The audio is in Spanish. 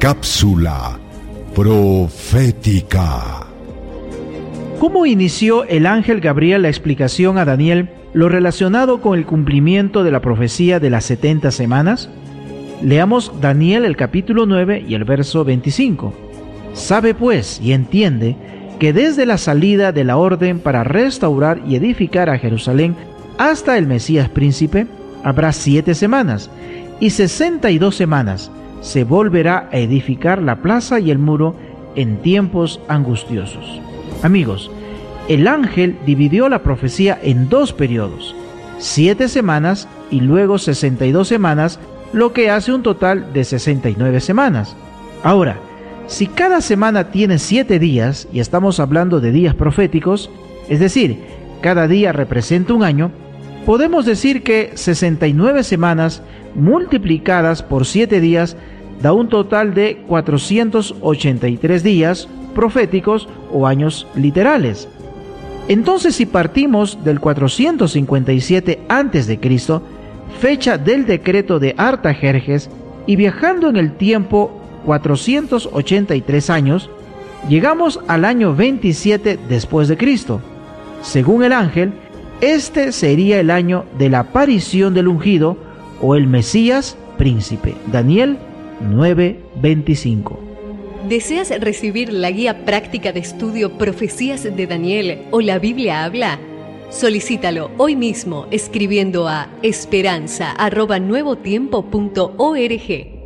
Cápsula profética. ¿Cómo inició el ángel Gabriel la explicación a Daniel lo relacionado con el cumplimiento de la profecía de las 70 semanas? Leamos Daniel el capítulo 9 y el verso 25. Sabe pues y entiende que desde la salida de la orden para restaurar y edificar a Jerusalén hasta el Mesías príncipe, habrá siete semanas, y sesenta y dos semanas se volverá a edificar la plaza y el muro en tiempos angustiosos. Amigos, el ángel dividió la profecía en dos periodos, siete semanas y luego sesenta y dos semanas, lo que hace un total de sesenta y nueve semanas. Ahora, si cada semana tiene siete días, y estamos hablando de días proféticos, es decir, cada día representa un año, podemos decir que 69 semanas multiplicadas por siete días da un total de 483 días proféticos o años literales. Entonces si partimos del 457 a.C., fecha del decreto de Artajerjes, y viajando en el tiempo 483 años, llegamos al año 27 después de Cristo. Según el ángel, este sería el año de la aparición del ungido o el Mesías príncipe. Daniel 9:25. ¿Deseas recibir la guía práctica de estudio Profecías de Daniel o la Biblia habla? Solicítalo hoy mismo escribiendo a esperanza@nuevotiempo.org.